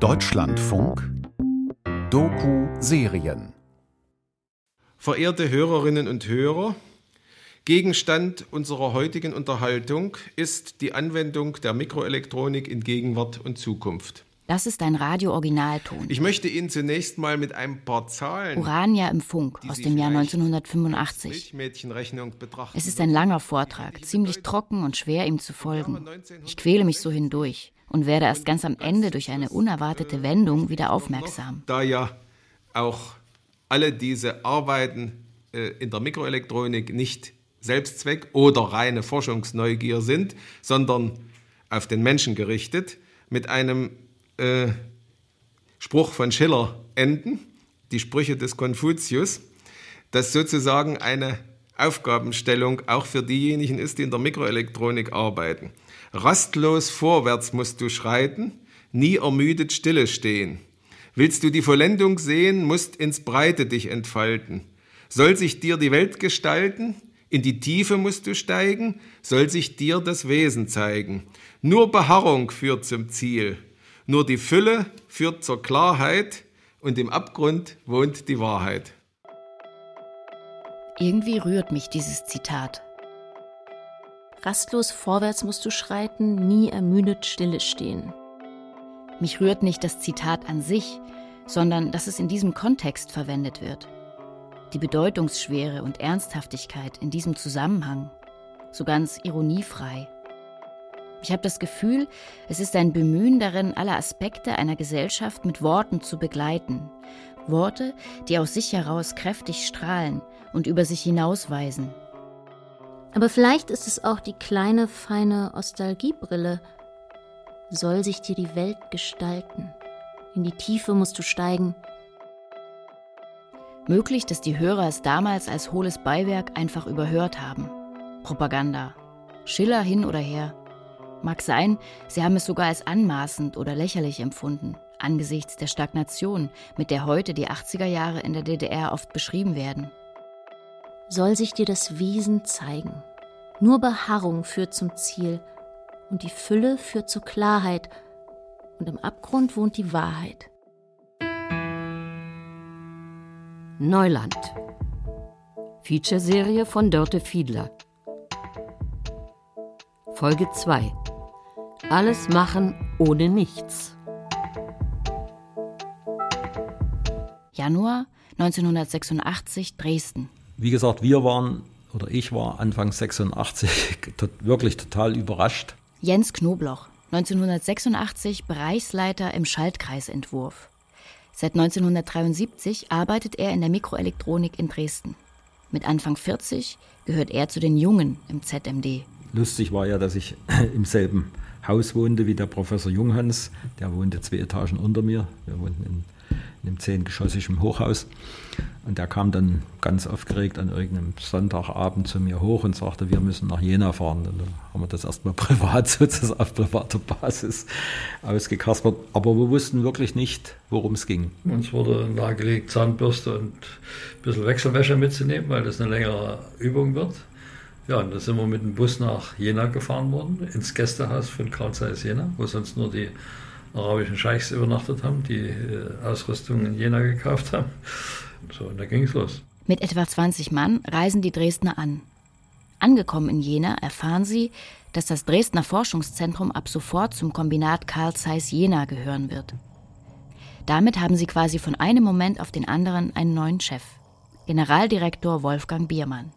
Deutschlandfunk Doku-Serien Verehrte Hörerinnen und Hörer, Gegenstand unserer heutigen Unterhaltung ist die Anwendung der Mikroelektronik in Gegenwart und Zukunft. Das ist ein Radio-Originalton. Ich möchte Ihnen zunächst mal mit ein paar Zahlen. Urania im Funk aus dem Jahr 1985. Es ist ein langer Vortrag, ziemlich trocken und schwer ihm zu folgen. Ich quäle mich so hindurch und werde erst ganz am Ende durch eine unerwartete Wendung wieder aufmerksam. Da ja auch alle diese Arbeiten äh, in der Mikroelektronik nicht Selbstzweck oder reine Forschungsneugier sind, sondern auf den Menschen gerichtet, mit einem äh, Spruch von Schiller enden, die Sprüche des Konfuzius, das sozusagen eine Aufgabenstellung auch für diejenigen ist, die in der Mikroelektronik arbeiten. Rastlos vorwärts musst du schreiten, nie ermüdet stille stehen. Willst du die Vollendung sehen, musst ins Breite dich entfalten. Soll sich dir die Welt gestalten, in die Tiefe musst du steigen, soll sich dir das Wesen zeigen. Nur Beharrung führt zum Ziel. Nur die Fülle führt zur Klarheit und im Abgrund wohnt die Wahrheit. Irgendwie rührt mich dieses Zitat. Rastlos vorwärts musst du schreiten, nie ermüdet stille stehen. Mich rührt nicht das Zitat an sich, sondern dass es in diesem Kontext verwendet wird. Die Bedeutungsschwere und Ernsthaftigkeit in diesem Zusammenhang, so ganz ironiefrei. Ich habe das Gefühl, es ist ein Bemühen darin, alle Aspekte einer Gesellschaft mit Worten zu begleiten. Worte, die aus sich heraus kräftig strahlen und über sich hinausweisen. Aber vielleicht ist es auch die kleine, feine Nostalgiebrille. Soll sich dir die Welt gestalten? In die Tiefe musst du steigen. Möglich, dass die Hörer es damals als hohles Beiwerk einfach überhört haben. Propaganda. Schiller hin oder her. Mag sein, sie haben es sogar als anmaßend oder lächerlich empfunden, angesichts der Stagnation, mit der heute die 80er Jahre in der DDR oft beschrieben werden. Soll sich dir das Wesen zeigen. Nur Beharrung führt zum Ziel und die Fülle führt zur Klarheit und im Abgrund wohnt die Wahrheit. Neuland. Featureserie von Dörte Fiedler. Folge 2 alles machen ohne nichts. Januar 1986 Dresden. Wie gesagt, wir waren oder ich war Anfang 86 wirklich total überrascht. Jens Knobloch, 1986 Bereichsleiter im Schaltkreisentwurf. Seit 1973 arbeitet er in der Mikroelektronik in Dresden. Mit Anfang 40 gehört er zu den Jungen im ZMD. Lustig war ja, dass ich im selben Haus wohnte wie der Professor Junghans. Der wohnte zwei Etagen unter mir. Wir wohnten in, in einem zehngeschossigen Hochhaus. Und der kam dann ganz aufgeregt an irgendeinem Sonntagabend zu mir hoch und sagte, wir müssen nach Jena fahren. Und dann haben wir das erstmal privat, sozusagen auf privater Basis ausgekaspert. Aber wir wussten wirklich nicht, worum es ging. Uns wurde nahegelegt, Zahnbürste und ein bisschen Wechselwäsche mitzunehmen, weil das eine längere Übung wird. Ja, und da sind wir mit dem Bus nach Jena gefahren worden, ins Gästehaus von Karl Zeiss Jena, wo sonst nur die arabischen Scheichs übernachtet haben, die äh, Ausrüstung in Jena gekauft haben. So, und da ging es los. Mit etwa 20 Mann reisen die Dresdner an. Angekommen in Jena erfahren sie, dass das Dresdner Forschungszentrum ab sofort zum Kombinat Karl Zeiss Jena gehören wird. Damit haben sie quasi von einem Moment auf den anderen einen neuen Chef, Generaldirektor Wolfgang Biermann.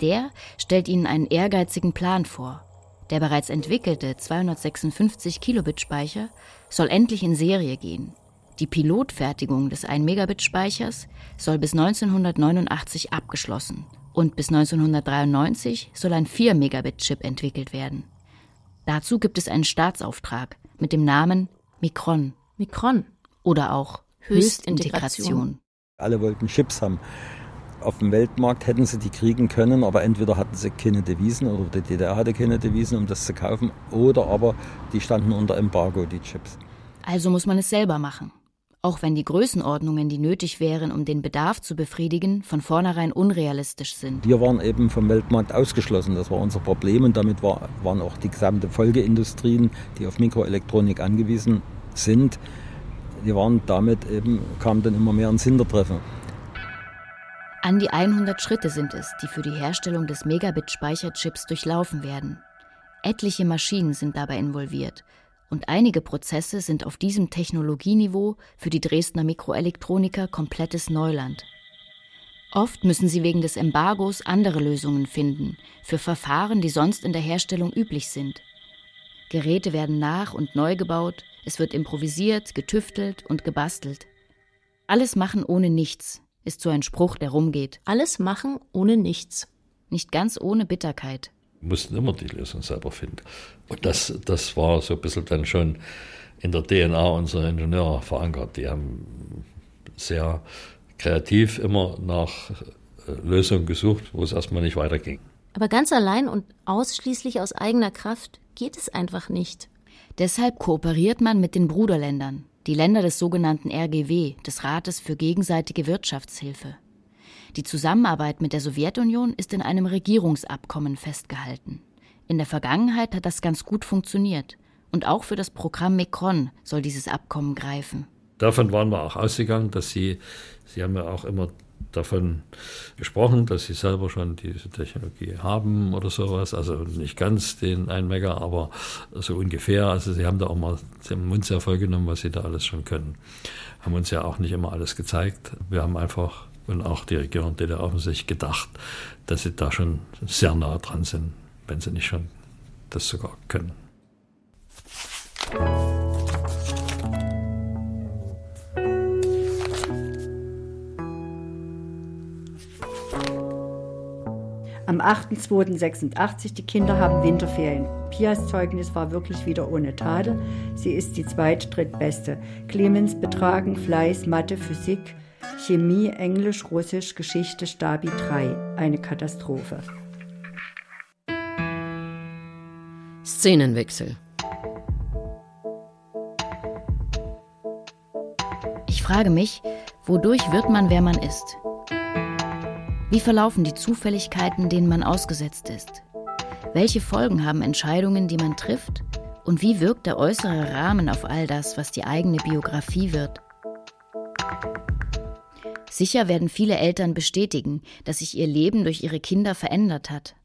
Der stellt ihnen einen ehrgeizigen Plan vor. Der bereits entwickelte 256 Kilobit Speicher soll endlich in Serie gehen. Die Pilotfertigung des 1 Megabit Speichers soll bis 1989 abgeschlossen und bis 1993 soll ein 4 Megabit Chip entwickelt werden. Dazu gibt es einen Staatsauftrag mit dem Namen Mikron. Mikron. Oder auch Höchstintegration. Alle wollten Chips haben auf dem Weltmarkt hätten sie die kriegen können, aber entweder hatten sie keine Devisen oder die DDR hatte keine Devisen, um das zu kaufen, oder aber die standen unter Embargo, die Chips. Also muss man es selber machen. Auch wenn die Größenordnungen, die nötig wären, um den Bedarf zu befriedigen, von vornherein unrealistisch sind. Wir waren eben vom Weltmarkt ausgeschlossen, das war unser Problem und damit war, waren auch die gesamte Folgeindustrien, die auf Mikroelektronik angewiesen sind, die waren damit eben, kamen dann immer mehr ins Hintertreffen. An die 100 Schritte sind es, die für die Herstellung des Megabit-Speicherchips durchlaufen werden. Etliche Maschinen sind dabei involviert und einige Prozesse sind auf diesem Technologieniveau für die Dresdner Mikroelektroniker komplettes Neuland. Oft müssen sie wegen des Embargos andere Lösungen finden für Verfahren, die sonst in der Herstellung üblich sind. Geräte werden nach und neu gebaut, es wird improvisiert, getüftelt und gebastelt. Alles machen ohne nichts ist so ein Spruch, der rumgeht. Alles machen ohne nichts. Nicht ganz ohne Bitterkeit. Wir mussten immer die Lösung selber finden. Und das, das war so ein bisschen dann schon in der DNA unserer Ingenieure verankert. Die haben sehr kreativ immer nach äh, Lösungen gesucht, wo es erstmal nicht weiterging. Aber ganz allein und ausschließlich aus eigener Kraft geht es einfach nicht. Deshalb kooperiert man mit den Bruderländern, die Länder des sogenannten RGW, des Rates für gegenseitige Wirtschaftshilfe. Die Zusammenarbeit mit der Sowjetunion ist in einem Regierungsabkommen festgehalten. In der Vergangenheit hat das ganz gut funktioniert. Und auch für das Programm Mekron soll dieses Abkommen greifen. Davon waren wir auch ausgegangen, dass Sie, Sie haben ja auch immer davon gesprochen, dass sie selber schon diese Technologie haben oder sowas. Also nicht ganz den 1 Mega, aber so ungefähr. Also sie haben da auch mal den Mund sehr voll genommen, was sie da alles schon können. Haben uns ja auch nicht immer alles gezeigt. Wir haben einfach, und auch die Regierung DDR offensichtlich gedacht, dass sie da schon sehr nah dran sind, wenn sie nicht schon das sogar können. Am 8.2.86, die Kinder haben Winterferien. Pias Zeugnis war wirklich wieder ohne Tadel. Sie ist die zweit drittbeste. Clemens Betragen, Fleiß, Mathe, Physik, Chemie, Englisch, Russisch, Geschichte, Stabi 3. Eine Katastrophe. Szenenwechsel. Ich frage mich, wodurch wird man, wer man ist? Wie verlaufen die Zufälligkeiten, denen man ausgesetzt ist? Welche Folgen haben Entscheidungen, die man trifft? Und wie wirkt der äußere Rahmen auf all das, was die eigene Biografie wird? Sicher werden viele Eltern bestätigen, dass sich ihr Leben durch ihre Kinder verändert hat.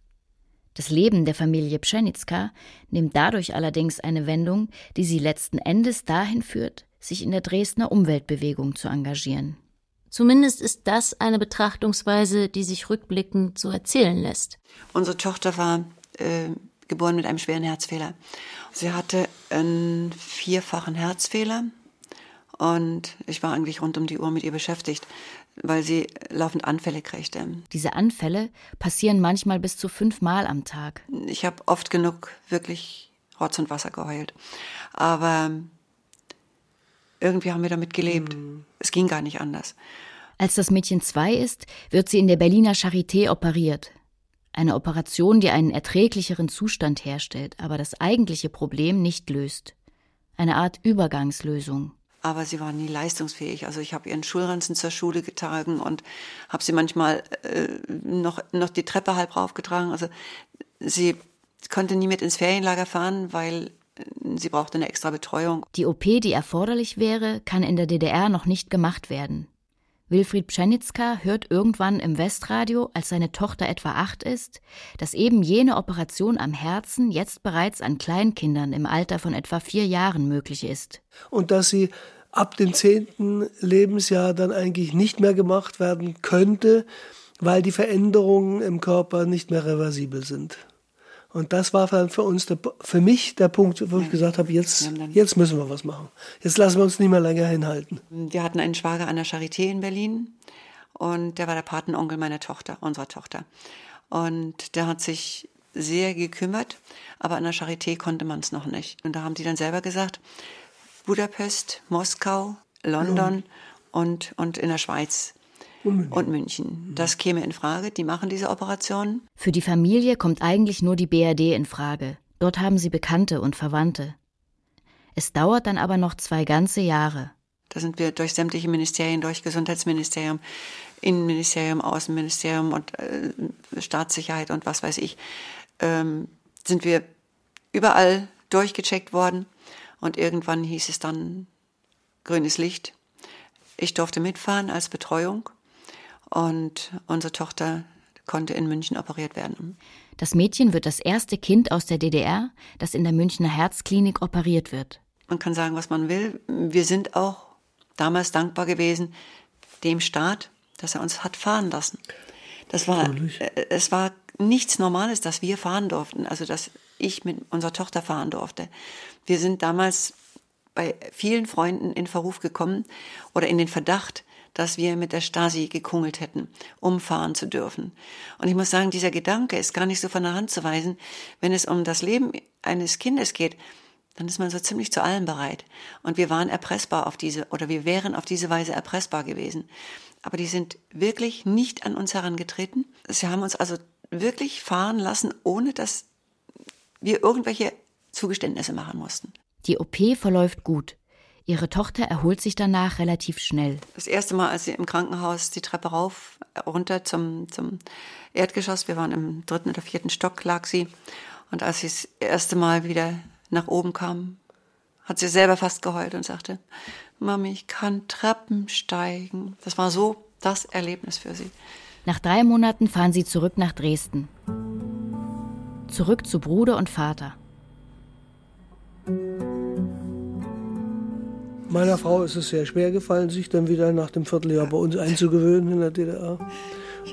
Das Leben der Familie Pschenitzka nimmt dadurch allerdings eine Wendung, die sie letzten Endes dahin führt, sich in der Dresdner Umweltbewegung zu engagieren. Zumindest ist das eine Betrachtungsweise, die sich rückblickend so erzählen lässt. Unsere Tochter war äh, geboren mit einem schweren Herzfehler. Sie hatte einen vierfachen Herzfehler und ich war eigentlich rund um die Uhr mit ihr beschäftigt, weil sie laufend Anfälle kriegte. Diese Anfälle passieren manchmal bis zu fünfmal am Tag. Ich habe oft genug wirklich Rotz und Wasser geheult. Aber irgendwie haben wir damit gelebt. Mhm. Ging gar nicht anders. Als das Mädchen zwei ist, wird sie in der Berliner Charité operiert. Eine Operation, die einen erträglicheren Zustand herstellt, aber das eigentliche Problem nicht löst. Eine Art Übergangslösung. Aber sie war nie leistungsfähig. Also ich habe ihren Schulranzen zur Schule getragen und habe sie manchmal äh, noch, noch die Treppe halb raufgetragen. Also sie konnte nie mit ins Ferienlager fahren, weil sie brauchte eine extra Betreuung. Die OP, die erforderlich wäre, kann in der DDR noch nicht gemacht werden. Wilfried Pschenitzka hört irgendwann im Westradio, als seine Tochter etwa acht ist, dass eben jene Operation am Herzen jetzt bereits an Kleinkindern im Alter von etwa vier Jahren möglich ist. Und dass sie ab dem zehnten Lebensjahr dann eigentlich nicht mehr gemacht werden könnte, weil die Veränderungen im Körper nicht mehr reversibel sind. Und das war für uns, der, für mich der Punkt, wo ich gesagt habe, jetzt, jetzt müssen wir was machen. Jetzt lassen wir uns nicht mehr länger hinhalten. Wir hatten einen Schwager an der Charité in Berlin und der war der Patenonkel meiner Tochter, unserer Tochter. Und der hat sich sehr gekümmert, aber an der Charité konnte man es noch nicht. Und da haben die dann selber gesagt, Budapest, Moskau, London ja. und, und in der Schweiz und München. und München. Das käme in Frage. Die machen diese Operationen. Für die Familie kommt eigentlich nur die BRD in Frage. Dort haben sie Bekannte und Verwandte. Es dauert dann aber noch zwei ganze Jahre. Da sind wir durch sämtliche Ministerien, durch Gesundheitsministerium, Innenministerium, Außenministerium und äh, Staatssicherheit und was weiß ich, ähm, sind wir überall durchgecheckt worden. Und irgendwann hieß es dann grünes Licht. Ich durfte mitfahren als Betreuung und unsere Tochter konnte in München operiert werden. Das Mädchen wird das erste Kind aus der DDR, das in der Münchner Herzklinik operiert wird. Man kann sagen, was man will. Wir sind auch damals dankbar gewesen dem Staat, dass er uns hat fahren lassen. Das war, äh, es war nichts Normales, dass wir fahren durften, also dass ich mit unserer Tochter fahren durfte. Wir sind damals bei vielen Freunden in Verruf gekommen oder in den Verdacht, dass wir mit der Stasi gekungelt hätten, um fahren zu dürfen. Und ich muss sagen, dieser Gedanke ist gar nicht so von der Hand zu weisen. Wenn es um das Leben eines Kindes geht, dann ist man so ziemlich zu allem bereit. Und wir waren erpressbar auf diese, oder wir wären auf diese Weise erpressbar gewesen. Aber die sind wirklich nicht an uns herangetreten. Sie haben uns also wirklich fahren lassen, ohne dass wir irgendwelche Zugeständnisse machen mussten. Die OP verläuft gut. Ihre Tochter erholt sich danach relativ schnell. Das erste Mal, als sie im Krankenhaus die Treppe rauf, runter zum, zum Erdgeschoss, wir waren im dritten oder vierten Stock, lag sie. Und als sie das erste Mal wieder nach oben kam, hat sie selber fast geheult und sagte, Mami, ich kann Treppen steigen. Das war so das Erlebnis für sie. Nach drei Monaten fahren sie zurück nach Dresden. Zurück zu Bruder und Vater. Meiner Frau ist es sehr schwer gefallen, sich dann wieder nach dem Vierteljahr bei uns einzugewöhnen in der DDR.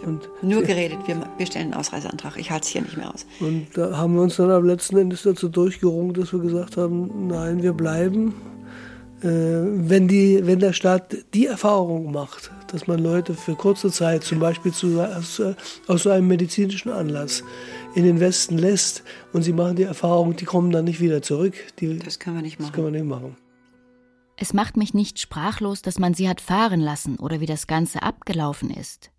Und nur geredet, wir, wir stellen einen Ausreiseantrag. Ich halte es hier nicht mehr aus. Und da haben wir uns dann am letzten Endes dazu durchgerungen, dass wir gesagt haben, nein, wir bleiben. Äh, wenn, die, wenn der Staat die Erfahrung macht, dass man Leute für kurze Zeit, zum Beispiel zu, aus, aus so einem medizinischen Anlass, in den Westen lässt und sie machen die Erfahrung, die kommen dann nicht wieder zurück. Die, das können wir nicht machen. Das können wir nicht machen. Es macht mich nicht sprachlos, dass man sie hat fahren lassen oder wie das Ganze abgelaufen ist.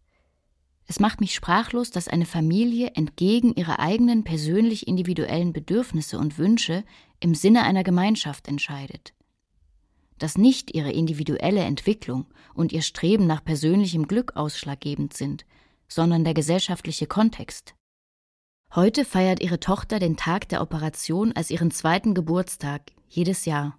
Es macht mich sprachlos, dass eine Familie entgegen ihrer eigenen persönlich individuellen Bedürfnisse und Wünsche im Sinne einer Gemeinschaft entscheidet. Dass nicht ihre individuelle Entwicklung und ihr Streben nach persönlichem Glück ausschlaggebend sind, sondern der gesellschaftliche Kontext. Heute feiert ihre Tochter den Tag der Operation als ihren zweiten Geburtstag jedes Jahr.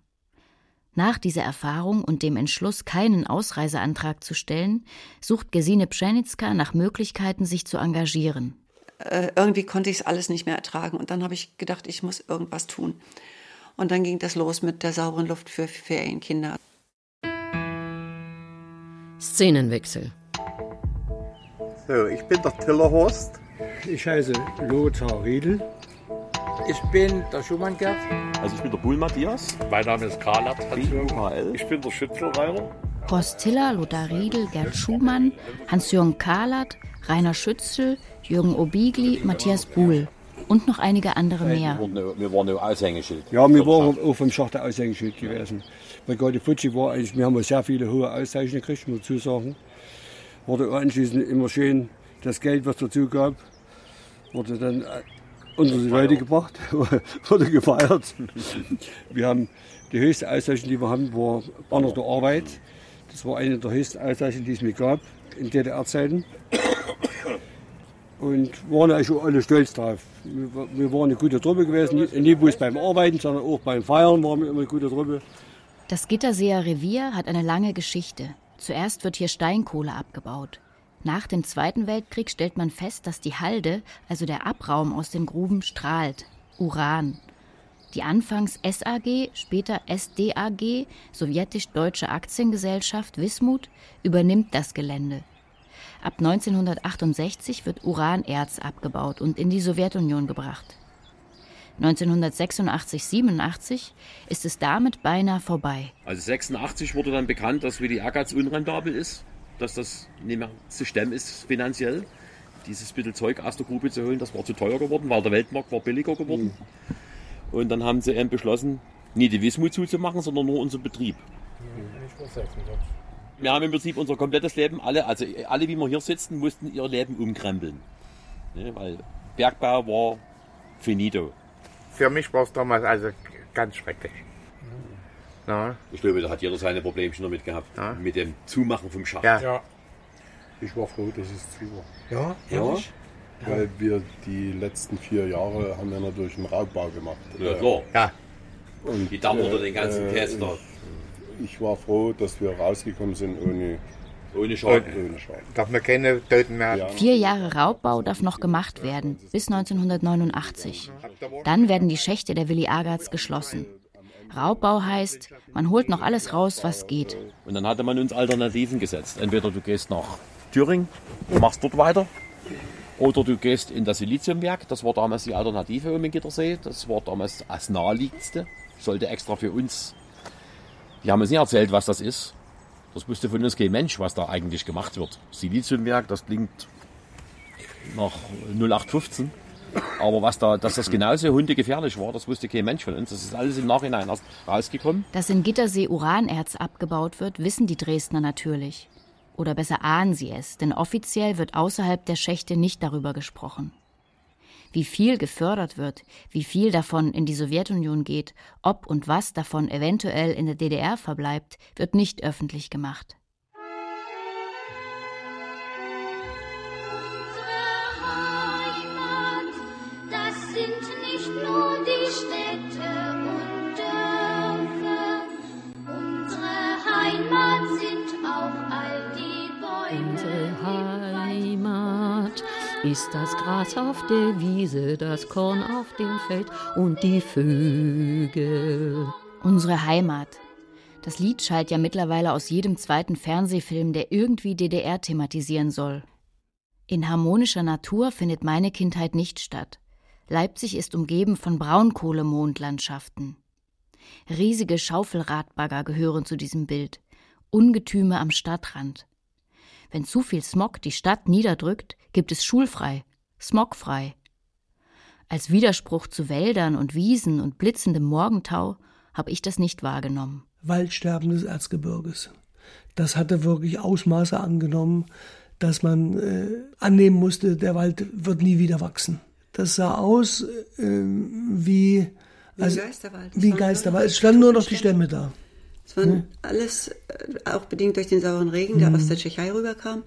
Nach dieser Erfahrung und dem Entschluss, keinen Ausreiseantrag zu stellen, sucht Gesine Pschenitzka nach Möglichkeiten, sich zu engagieren. Äh, irgendwie konnte ich es alles nicht mehr ertragen und dann habe ich gedacht, ich muss irgendwas tun. Und dann ging das los mit der sauberen Luft für Ferienkinder. Szenenwechsel. So, ich bin der Tillerhorst. Ich heiße Lothar Riedel. Ich bin der Schumann Gerd. Also ich bin der Bull Matthias. Mein Name ist Karl Ich bin der Schützelreiter. Horst Tiller, Lothar Riedel, Gerd Schumann, Hans-Jürgen Kahlert, Rainer Schützel, Jürgen Obigli, Matthias Buhl und noch einige andere mehr. Wir waren auf Aushängeschild. Ja, wir waren auf dem Schacht der Aushängeschild gewesen. Brigade Fuji war eigentlich, wir haben sehr viele hohe Auszeichnungen gekriegt, muss ich sagen. Wurde anschließend immer schön das Geld, was dazu gab, wurde dann unter die Leute gebracht, wurde gefeiert. Wir haben die höchste Auszeichnung, die wir haben, war Banner der Arbeit. Das war eine der höchsten Auszeichnungen, die es mir gab in DDR-Zeiten. Und waren eigentlich alle stolz drauf. Wir, waren eine gute Truppe gewesen, nicht bloß beim Arbeiten, sondern auch beim Feiern waren wir immer eine gute Truppe. Das Gitterseer Revier hat eine lange Geschichte. Zuerst wird hier Steinkohle abgebaut. Nach dem Zweiten Weltkrieg stellt man fest, dass die Halde, also der Abraum aus den Gruben, strahlt. Uran. Die anfangs SAG, später SDAG, Sowjetisch-Deutsche Aktiengesellschaft Wismut, übernimmt das Gelände. Ab 1968 wird Uranerz abgebaut und in die Sowjetunion gebracht. 1986-87 ist es damit beinahe vorbei. Also 86 wurde dann bekannt, dass WDR-Gas unrentabel ist dass das nicht mehr zu stemmen ist finanziell. Dieses bisschen Zeug aus der Grube zu holen, das war zu teuer geworden, weil der Weltmarkt war billiger geworden. Mhm. Und dann haben sie eben beschlossen, nicht die Wismut zuzumachen, sondern nur unseren Betrieb. Wir haben im Prinzip unser komplettes Leben, alle, also alle, wie wir hier sitzen, mussten ihr Leben umkrempeln. Ne, weil Bergbau war finito. Für mich war es damals also ganz schrecklich. Ja. Ich glaube, da hat jeder seine Problemchen damit gehabt. Ja. Mit dem Zumachen vom Schacht. Ja. ja. Ich war froh, dass es zu war. Ja, ja. Weil wir die letzten vier Jahre haben wir natürlich einen Raubbau gemacht. Ja, klar. Ja. Und, Die Damm oder den ganzen äh, Käse da. Ich war froh, dass wir rausgekommen sind ohne, ohne Schaden. Ohne Schaden. Darf man keine Toten mehr haben. Vier Jahre Raubbau darf noch gemacht werden, bis 1989. Dann werden die Schächte der Willi Agatz geschlossen. Raubbau heißt, man holt noch alles raus, was geht. Und dann hatte man uns Alternativen gesetzt. Entweder du gehst nach Thüringen und machst dort weiter. Oder du gehst in das Siliziumwerk. Das war damals die Alternative um den Gittersee. Das war damals das naheliegendste. Sollte extra für uns. Die haben uns nicht erzählt, was das ist. Das wusste von uns kein Mensch, was da eigentlich gemacht wird. Siliziumwerk, das klingt nach 0815. Aber was da, dass das genauso hundegefährlich war, das wusste kein Mensch von uns. Das ist alles im Nachhinein erst rausgekommen. Dass in Gittersee Uranerz abgebaut wird, wissen die Dresdner natürlich. Oder besser ahnen sie es, denn offiziell wird außerhalb der Schächte nicht darüber gesprochen. Wie viel gefördert wird, wie viel davon in die Sowjetunion geht, ob und was davon eventuell in der DDR verbleibt, wird nicht öffentlich gemacht. Ist das Gras auf der Wiese, das Korn auf dem Feld und die Vögel. Unsere Heimat. Das Lied schallt ja mittlerweile aus jedem zweiten Fernsehfilm, der irgendwie DDR thematisieren soll. In harmonischer Natur findet meine Kindheit nicht statt. Leipzig ist umgeben von Braunkohlemondlandschaften. Riesige Schaufelradbagger gehören zu diesem Bild. Ungetüme am Stadtrand. Wenn zu viel Smog die Stadt niederdrückt, gibt es schulfrei, smogfrei. Als Widerspruch zu Wäldern und Wiesen und blitzendem Morgentau habe ich das nicht wahrgenommen. Waldsterben des Erzgebirges. Das hatte wirklich Ausmaße angenommen, dass man äh, annehmen musste, der Wald wird nie wieder wachsen. Das sah aus äh, wie, Wie also, Geisterwald. Wie Geisterwald. Es standen nur noch die Stämme da. Es waren Hm? alles, äh, auch bedingt durch den sauren Regen, der Mhm. aus der Tschechei rüberkam,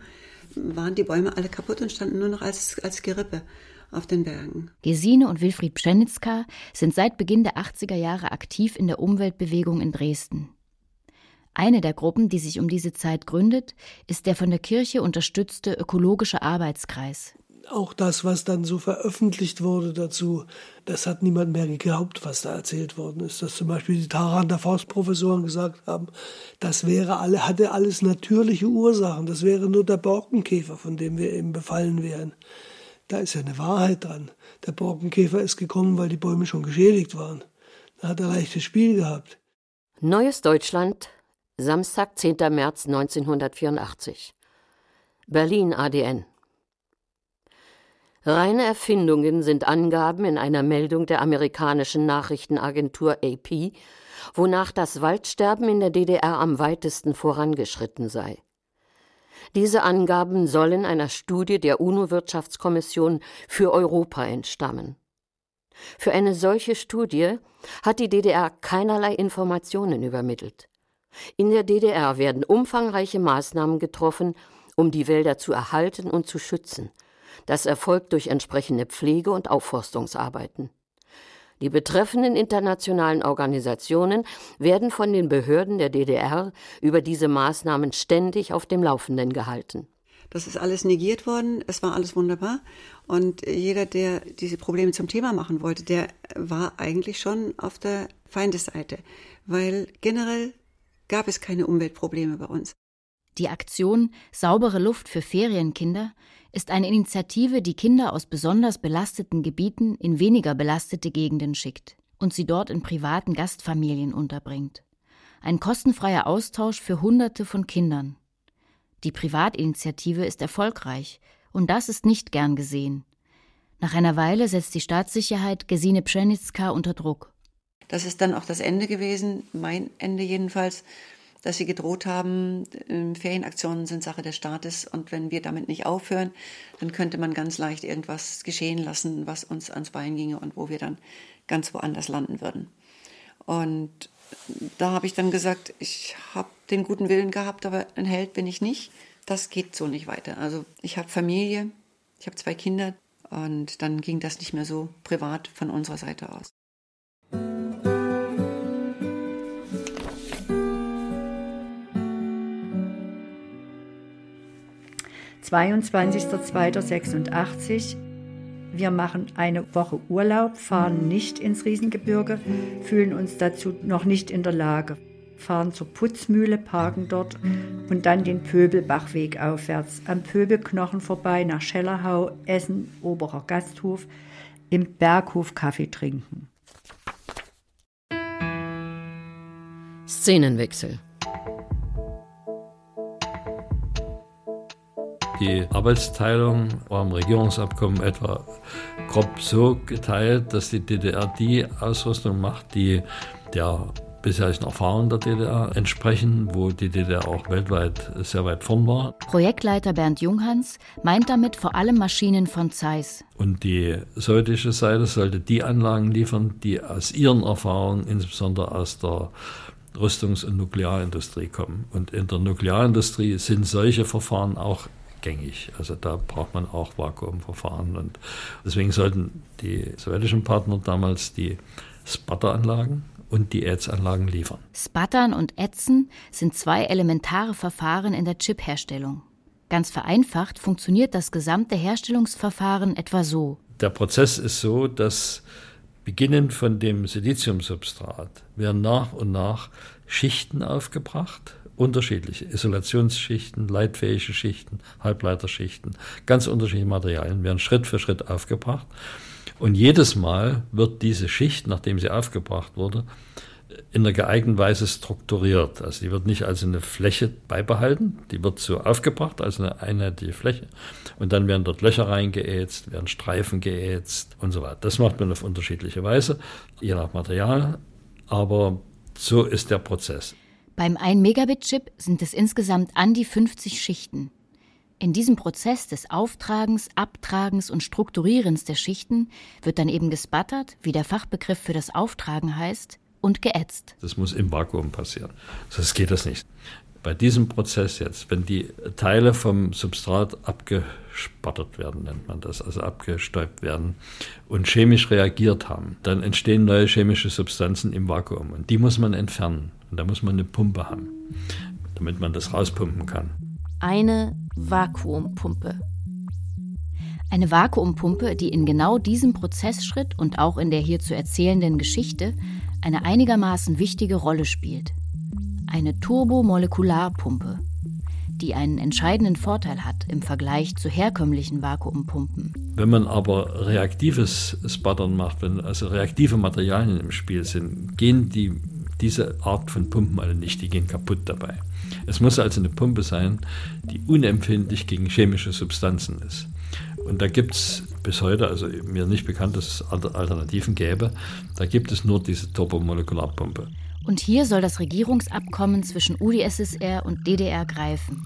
waren die Bäume alle kaputt und standen nur noch als, als Gerippe auf den Bergen. Gesine und Wilfried Pschenitzka sind seit Beginn der 80er Jahre aktiv in der Umweltbewegung in Dresden. Eine der Gruppen, die sich um diese Zeit gründet, ist der von der Kirche unterstützte Ökologische Arbeitskreis. Auch das, was dann so veröffentlicht wurde dazu, das hat niemand mehr geglaubt, was da erzählt worden ist. Dass zum Beispiel die Taraner Forstprofessoren gesagt haben, das wäre alle, hatte alles natürliche Ursachen. Das wäre nur der Borkenkäfer, von dem wir eben befallen wären. Da ist ja eine Wahrheit dran. Der Borkenkäfer ist gekommen, weil die Bäume schon geschädigt waren. Da hat er leichtes Spiel gehabt. Neues Deutschland, Samstag, 10. März 1984. Berlin ADN. Reine Erfindungen sind Angaben in einer Meldung der amerikanischen Nachrichtenagentur AP, wonach das Waldsterben in der DDR am weitesten vorangeschritten sei. Diese Angaben sollen einer Studie der UNO-Wirtschaftskommission für Europa entstammen. Für eine solche Studie hat die DDR keinerlei Informationen übermittelt. In der DDR werden umfangreiche Maßnahmen getroffen, um die Wälder zu erhalten und zu schützen. Das erfolgt durch entsprechende Pflege- und Aufforstungsarbeiten. Die betreffenden internationalen Organisationen werden von den Behörden der DDR über diese Maßnahmen ständig auf dem Laufenden gehalten. Das ist alles negiert worden, es war alles wunderbar. Und jeder, der diese Probleme zum Thema machen wollte, der war eigentlich schon auf der Feindesseite, weil generell gab es keine Umweltprobleme bei uns. Die Aktion Saubere Luft für Ferienkinder ist eine Initiative, die Kinder aus besonders belasteten Gebieten in weniger belastete Gegenden schickt und sie dort in privaten Gastfamilien unterbringt. Ein kostenfreier Austausch für Hunderte von Kindern. Die Privatinitiative ist erfolgreich und das ist nicht gern gesehen. Nach einer Weile setzt die Staatssicherheit Gesine Pschenitzka unter Druck. Das ist dann auch das Ende gewesen, mein Ende jedenfalls, dass sie gedroht haben, ähm, Ferienaktionen sind Sache des Staates und wenn wir damit nicht aufhören, dann könnte man ganz leicht irgendwas geschehen lassen, was uns ans Bein ginge und wo wir dann ganz woanders landen würden. Und da habe ich dann gesagt, ich habe den guten Willen gehabt, aber ein Held bin ich nicht. Das geht so nicht weiter. Also ich habe Familie, ich habe zwei Kinder und dann ging das nicht mehr so privat von unserer Seite aus. 22.02.86. Wir machen eine Woche Urlaub, fahren nicht ins Riesengebirge, fühlen uns dazu noch nicht in der Lage, fahren zur Putzmühle, parken dort und dann den Pöbelbachweg aufwärts, am Pöbelknochen vorbei nach Schellerhau, Essen, Oberer Gasthof, im Berghof Kaffee trinken. Szenenwechsel. Die Arbeitsteilung war im Regierungsabkommen etwa grob so geteilt, dass die DDR die Ausrüstung macht, die der bisherigen Erfahrungen der DDR entsprechen, wo die DDR auch weltweit sehr weit vorn war. Projektleiter Bernd Junghans meint damit vor allem Maschinen von Zeiss. Und die sowjetische Seite sollte die Anlagen liefern, die aus ihren Erfahrungen, insbesondere aus der Rüstungs- und Nuklearindustrie kommen. Und in der Nuklearindustrie sind solche Verfahren auch gängig. Also da braucht man auch Vakuumverfahren. Und deswegen sollten die sowjetischen Partner damals die Sputter-Anlagen und die Ätzanlagen liefern. Sputtern und Ätzen sind zwei elementare Verfahren in der Chipherstellung. Ganz vereinfacht funktioniert das gesamte Herstellungsverfahren etwa so. Der Prozess ist so, dass beginnend von dem Siliziumsubstrat werden nach und nach Schichten aufgebracht unterschiedliche Isolationsschichten, leitfähige Schichten, Halbleiterschichten, ganz unterschiedliche Materialien werden Schritt für Schritt aufgebracht. Und jedes Mal wird diese Schicht, nachdem sie aufgebracht wurde, in einer geeigneten Weise strukturiert. Also die wird nicht als eine Fläche beibehalten, die wird so aufgebracht als eine einheitliche Fläche. Und dann werden dort Löcher reingeätzt, werden Streifen geätzt und so weiter. Das macht man auf unterschiedliche Weise, je nach Material. Aber so ist der Prozess. Beim 1-Megabit-Chip sind es insgesamt an die 50 Schichten. In diesem Prozess des Auftragens, Abtragens und Strukturierens der Schichten wird dann eben gesputtert, wie der Fachbegriff für das Auftragen heißt, und geätzt. Das muss im Vakuum passieren. Sonst geht das nicht. Bei diesem Prozess jetzt, wenn die Teile vom Substrat abgespattert werden, nennt man das, also abgestäubt werden und chemisch reagiert haben, dann entstehen neue chemische Substanzen im Vakuum und die muss man entfernen. Und da muss man eine Pumpe haben, damit man das rauspumpen kann. Eine Vakuumpumpe. Eine Vakuumpumpe, die in genau diesem Prozessschritt und auch in der hier zu erzählenden Geschichte eine einigermaßen wichtige Rolle spielt. Eine Turbomolekularpumpe, die einen entscheidenden Vorteil hat im Vergleich zu herkömmlichen Vakuumpumpen. Wenn man aber reaktives Sputtern macht, wenn also reaktive Materialien im Spiel sind, gehen die diese Art von Pumpen alle nicht, die gehen kaputt dabei. Es muss also eine Pumpe sein, die unempfindlich gegen chemische Substanzen ist. Und da gibt es bis heute, also mir nicht bekannt, dass es Alternativen gäbe, da gibt es nur diese Turbomolekularpumpe. Und hier soll das Regierungsabkommen zwischen UdSSR und DDR greifen.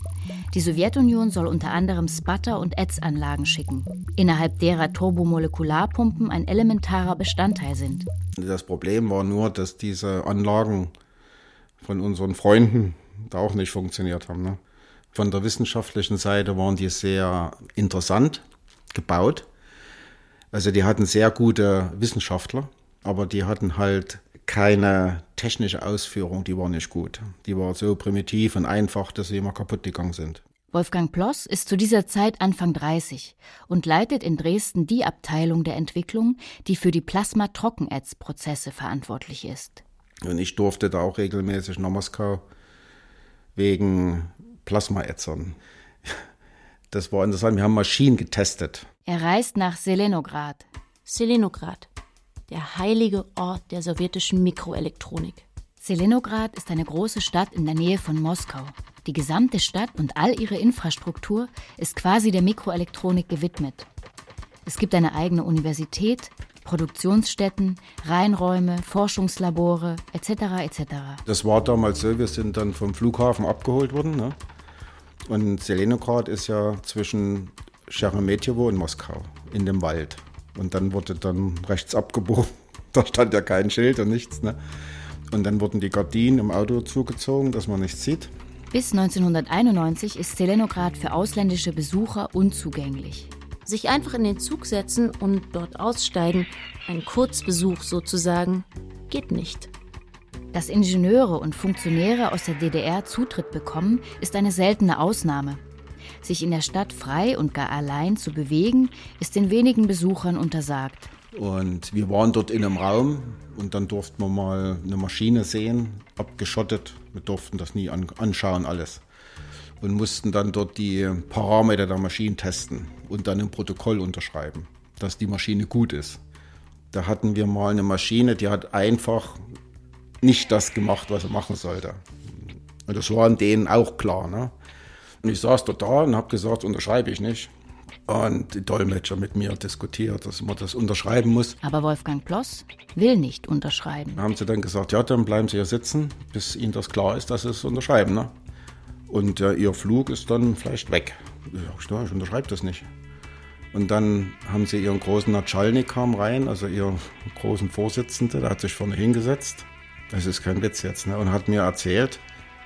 Die Sowjetunion soll unter anderem Sputter- und Ätzanlagen schicken, innerhalb derer Turbomolekularpumpen ein elementarer Bestandteil sind. Das Problem war nur, dass diese Anlagen von unseren Freunden da auch nicht funktioniert haben. Ne? Von der wissenschaftlichen Seite waren die sehr interessant gebaut. Also die hatten sehr gute Wissenschaftler, aber die hatten halt keine technische Ausführung, die war nicht gut. Die war so primitiv und einfach, dass sie immer kaputt gegangen sind. Wolfgang Ploss ist zu dieser Zeit Anfang 30 und leitet in Dresden die Abteilung der Entwicklung, die für die Plasma-Trockenätzprozesse verantwortlich ist. Und ich durfte da auch regelmäßig nach Moskau wegen Plasmaätzern. Das war interessant. Wir haben Maschinen getestet. Er reist nach Selenograd. Selenograd der heilige Ort der sowjetischen Mikroelektronik. Selenograd ist eine große Stadt in der Nähe von Moskau. Die gesamte Stadt und all ihre Infrastruktur ist quasi der Mikroelektronik gewidmet. Es gibt eine eigene Universität, Produktionsstätten, Reinräume, Forschungslabore etc. etc. Das war damals so, wir sind dann vom Flughafen abgeholt worden. Ne? Und Selenograd ist ja zwischen Sheremetyevo und Moskau in dem Wald. Und dann wurde dann rechts abgebogen. Da stand ja kein Schild und nichts. Ne? Und dann wurden die Gardinen im Auto zugezogen, dass man nichts sieht. Bis 1991 ist Selenograd für ausländische Besucher unzugänglich. Sich einfach in den Zug setzen und dort aussteigen, ein Kurzbesuch sozusagen, geht nicht. Dass Ingenieure und Funktionäre aus der DDR Zutritt bekommen, ist eine seltene Ausnahme. Sich in der Stadt frei und gar allein zu bewegen, ist den wenigen Besuchern untersagt. Und wir waren dort in einem Raum und dann durften wir mal eine Maschine sehen, abgeschottet. Wir durften das nie an, anschauen, alles. Und mussten dann dort die Parameter der Maschine testen und dann im Protokoll unterschreiben, dass die Maschine gut ist. Da hatten wir mal eine Maschine, die hat einfach nicht das gemacht, was er machen sollte. Und das war an denen auch klar. Ne? Und ich saß dort da und habe gesagt, unterschreibe ich nicht. Und die Dolmetscher mit mir diskutiert, dass man das unterschreiben muss. Aber Wolfgang Ploss will nicht unterschreiben. Da haben sie dann gesagt, ja, dann bleiben Sie hier sitzen, bis Ihnen das klar ist, dass Sie es unterschreiben. Ne? Und äh, Ihr Flug ist dann vielleicht weg. Ich, sag, ich unterschreibe das nicht. Und dann haben sie ihren großen Natschalnik kam rein, also ihren großen Vorsitzenden, der hat sich vorne hingesetzt. Das ist kein Witz jetzt, ne? Und hat mir erzählt,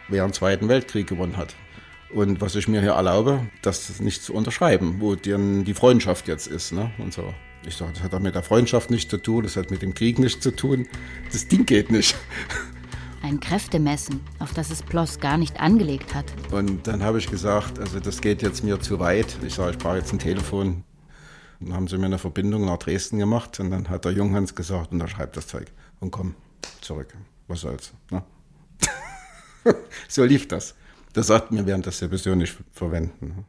wer den Zweiten Weltkrieg gewonnen hat. Und was ich mir hier erlaube, das nicht zu unterschreiben, wo die, die Freundschaft jetzt ist, ne? Und so. Ich sage, das hat auch mit der Freundschaft nichts zu tun, das hat mit dem Krieg nichts zu tun. Das Ding geht nicht. Ein Kräftemessen, auf das es Ploss gar nicht angelegt hat. Und dann habe ich gesagt, also das geht jetzt mir zu weit. Ich sage, ich brauche jetzt ein Telefon. Dann haben sie mir eine Verbindung nach Dresden gemacht und dann hat der Junghans gesagt, unterschreib das Zeug und komm zurück. Was soll's. Ne? so lief das. Das sagt mir während das sowieso nicht verwenden. Ne?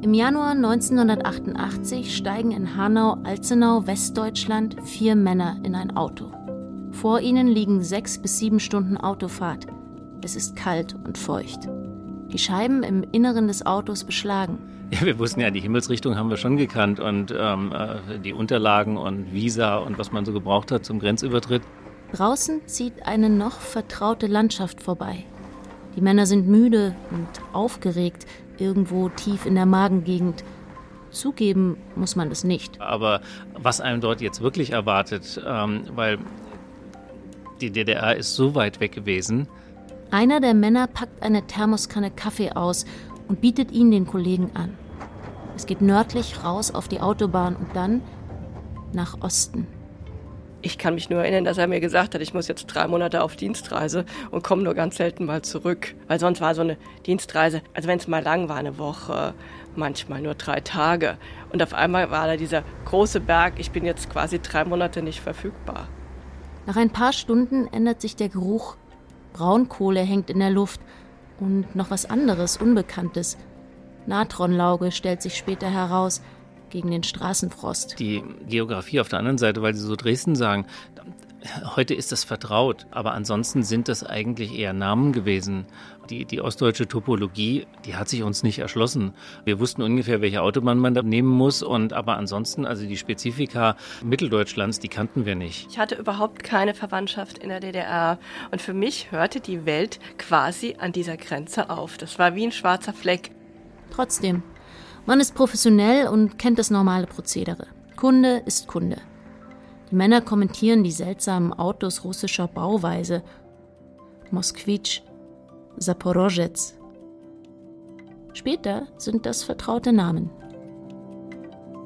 Im Januar 1988 steigen in Hanau-Alzenau, Westdeutschland, vier Männer in ein Auto. Vor ihnen liegen sechs bis sieben Stunden Autofahrt. Es ist kalt und feucht. Die Scheiben im Inneren des Autos beschlagen. Ja, wir wussten ja, die Himmelsrichtung haben wir schon gekannt und ähm, äh, die Unterlagen und Visa und was man so gebraucht hat zum Grenzübertritt. Draußen zieht eine noch vertraute Landschaft vorbei. Die Männer sind müde und aufgeregt, irgendwo tief in der Magengegend. Zugeben muss man das nicht. Aber was einem dort jetzt wirklich erwartet, ähm, weil die DDR ist so weit weg gewesen. Einer der Männer packt eine Thermoskanne Kaffee aus und bietet ihn den Kollegen an. Es geht nördlich raus auf die Autobahn und dann nach Osten. Ich kann mich nur erinnern, dass er mir gesagt hat, ich muss jetzt drei Monate auf Dienstreise und komme nur ganz selten mal zurück. Weil sonst war so eine Dienstreise, also wenn es mal lang war, eine Woche, manchmal nur drei Tage. Und auf einmal war da dieser große Berg, ich bin jetzt quasi drei Monate nicht verfügbar. Nach ein paar Stunden ändert sich der Geruch. Braunkohle hängt in der Luft und noch was anderes, Unbekanntes. Natronlauge stellt sich später heraus gegen den Straßenfrost. Die Geografie auf der anderen Seite, weil Sie so Dresden sagen, heute ist das vertraut, aber ansonsten sind das eigentlich eher Namen gewesen. Die, die ostdeutsche Topologie, die hat sich uns nicht erschlossen. Wir wussten ungefähr, welche Autobahn man da nehmen muss, und aber ansonsten, also die Spezifika Mitteldeutschlands, die kannten wir nicht. Ich hatte überhaupt keine Verwandtschaft in der DDR und für mich hörte die Welt quasi an dieser Grenze auf. Das war wie ein schwarzer Fleck. Trotzdem, man ist professionell und kennt das normale Prozedere. Kunde ist Kunde. Die Männer kommentieren die seltsamen Autos russischer Bauweise. Moskwitsch, Saporozhets. Später sind das vertraute Namen.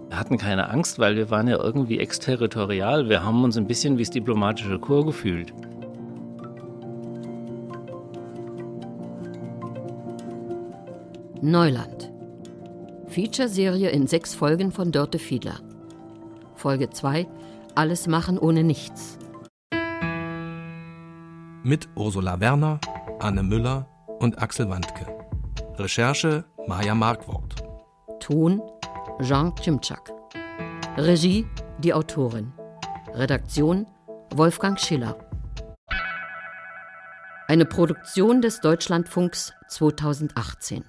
Wir hatten keine Angst, weil wir waren ja irgendwie exterritorial. Wir haben uns ein bisschen wie das diplomatische Chor gefühlt. Neuland. Feature-Serie in sechs Folgen von Dörte Fiedler. Folge 2 Alles machen ohne nichts. Mit Ursula Werner, Anne Müller und Axel Wandke. Recherche Maja Markwort. Ton Jean Cimczak. Regie die Autorin. Redaktion Wolfgang Schiller. Eine Produktion des Deutschlandfunks 2018.